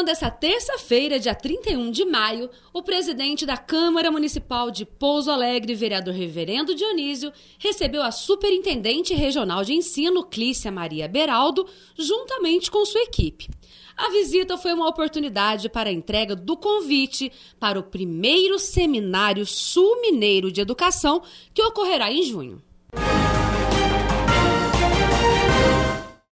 manhã dessa terça-feira, dia 31 de maio, o presidente da Câmara Municipal de Pouso Alegre, vereador Reverendo Dionísio, recebeu a superintendente regional de ensino, Clícia Maria Beraldo, juntamente com sua equipe. A visita foi uma oportunidade para a entrega do convite para o primeiro Seminário Sul Mineiro de Educação, que ocorrerá em junho.